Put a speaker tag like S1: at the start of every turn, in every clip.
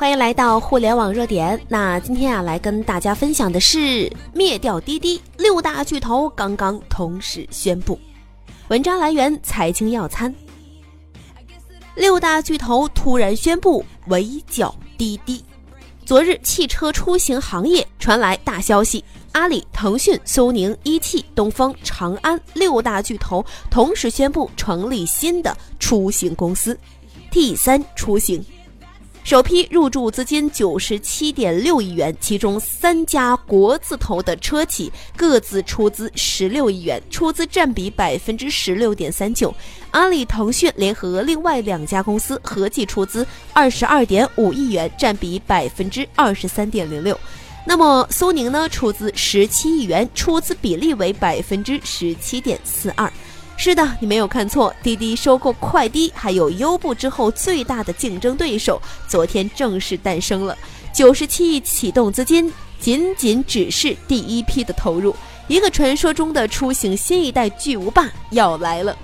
S1: 欢迎来到互联网热点。那今天啊，来跟大家分享的是灭掉滴滴，六大巨头刚刚同时宣布。文章来源财经要餐。六大巨头突然宣布围剿滴滴。昨日，汽车出行行业传来大消息：阿里、腾讯、苏宁、一汽、东风、长安六大巨头同时宣布成立新的出行公司 ——T 三出行。首批入驻资金九十七点六亿元，其中三家国字头的车企各自出资十六亿元，出资占比百分之十六点三九。阿里、腾讯联合另外两家公司合计出资二十二点五亿元，占比百分之二十三点零六。那么苏宁呢，出资十七亿元，出资比例为百分之十七点四二。是的，你没有看错，滴滴收购快滴还有优步之后最大的竞争对手，昨天正式诞生了。九十七亿启动资金，仅仅只是第一批的投入，一个传说中的出行新一代巨无霸要来了。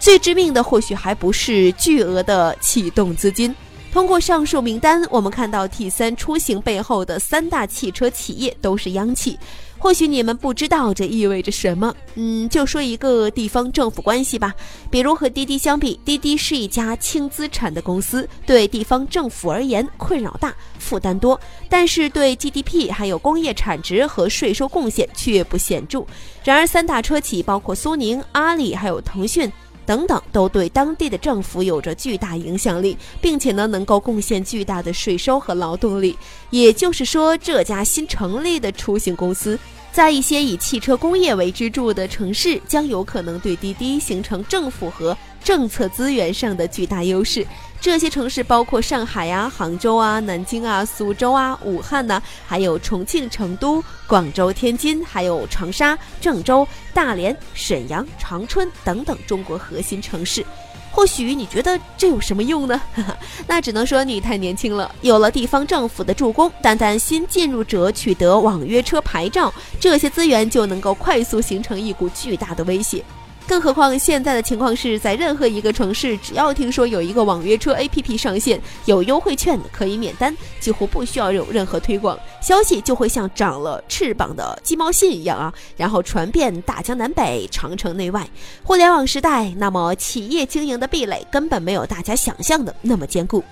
S1: 最致命的或许还不是巨额的启动资金。通过上述名单，我们看到 T 三出行背后的三大汽车企业都是央企。或许你们不知道这意味着什么，嗯，就说一个地方政府关系吧。比如和滴滴相比，滴滴是一家轻资产的公司，对地方政府而言困扰大、负担多，但是对 GDP 还有工业产值和税收贡献却不显著。然而，三大车企包括苏宁、阿里还有腾讯。等等，都对当地的政府有着巨大影响力，并且呢，能够贡献巨大的税收和劳动力。也就是说，这家新成立的出行公司，在一些以汽车工业为支柱的城市，将有可能对滴滴形成政府和政策资源上的巨大优势。这些城市包括上海呀、杭州啊、南京啊、苏州啊、武汉呢，还有重庆、成都、广州、天津，还有长沙、郑州、大连、沈阳、长春等等中国核心城市。或许你觉得这有什么用呢？那只能说你太年轻了。有了地方政府的助攻，单单新进入者取得网约车牌照，这些资源就能够快速形成一股巨大的威胁。更何况现在的情况是在任何一个城市，只要听说有一个网约车 APP 上线，有优惠券可以免单，几乎不需要有任何推广，消息就会像长了翅膀的鸡毛信一样啊，然后传遍大江南北、长城内外。互联网时代，那么企业经营的壁垒根本没有大家想象的那么坚固。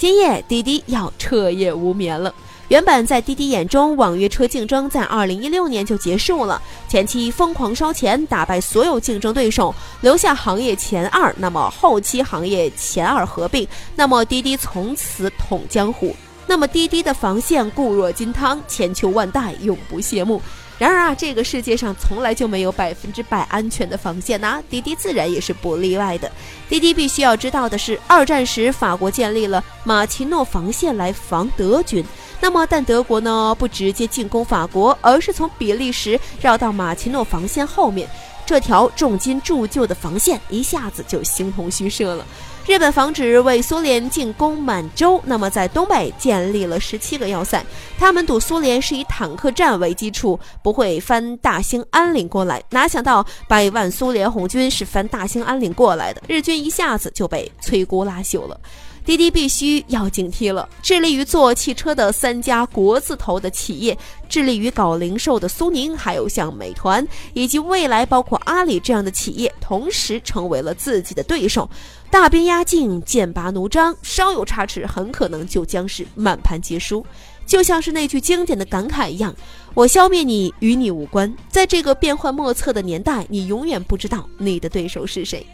S1: 今夜滴滴要彻夜无眠了。原本在滴滴眼中，网约车竞争在二零一六年就结束了，前期疯狂烧钱，打败所有竞争对手，留下行业前二。那么后期行业前二合并，那么滴滴从此统江湖。那么滴滴的防线固若金汤，千秋万代，永不谢幕。然而啊，这个世界上从来就没有百分之百安全的防线呐，滴滴自然也是不例外的。滴滴必须要知道的是，二战时法国建立了马奇诺防线来防德军。那么，但德国呢不直接进攻法国，而是从比利时绕到马奇诺防线后面，这条重金铸就的防线一下子就形同虚设了。日本防止为苏联进攻满洲，那么在东北建立了十七个要塞，他们赌苏联是以坦克战为基础，不会翻大兴安岭过来。哪想到百万苏联红军是翻大兴安岭过来的，日军一下子就被摧枯拉朽了。滴滴必须要警惕了。致力于做汽车的三家国字头的企业，致力于搞零售的苏宁，还有像美团以及未来包括阿里这样的企业，同时成为了自己的对手。大兵压境，剑拔弩张，稍有差池，很可能就将是满盘皆输。就像是那句经典的感慨一样：“我消灭你，与你无关。”在这个变幻莫测的年代，你永远不知道你的对手是谁。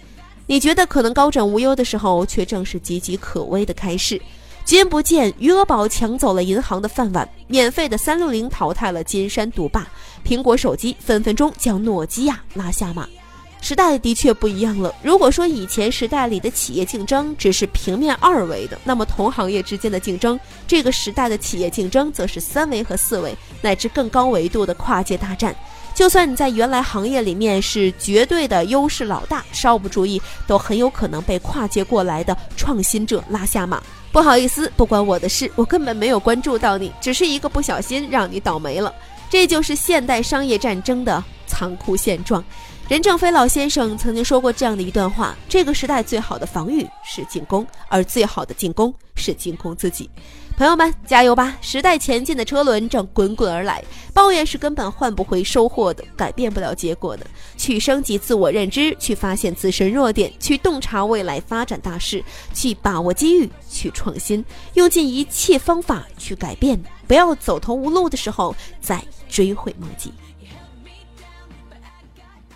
S1: 你觉得可能高枕无忧的时候，却正是岌岌可危的开始。君不见余额宝抢走了银行的饭碗，免费的三六零淘汰了金山毒霸，苹果手机分分钟将诺基亚拉下马。时代的确不一样了。如果说以前时代里的企业竞争只是平面二维的，那么同行业之间的竞争，这个时代的企业竞争则是三维和四维乃至更高维度的跨界大战。就算你在原来行业里面是绝对的优势老大，稍不注意都很有可能被跨界过来的创新者拉下马。不好意思，不关我的事，我根本没有关注到你，只是一个不小心让你倒霉了。这就是现代商业战争的残酷现状。任正非老先生曾经说过这样的一段话：这个时代最好的防御是进攻，而最好的进攻是进攻自己。朋友们，加油吧！时代前进的车轮正滚滚而来，抱怨是根本换不回收获的，改变不了结果的。去升级自我认知，去发现自身弱点，去洞察未来发展大势，去把握机遇，去创新，用尽一切方法去改变。不要走投无路的时候再追悔莫及。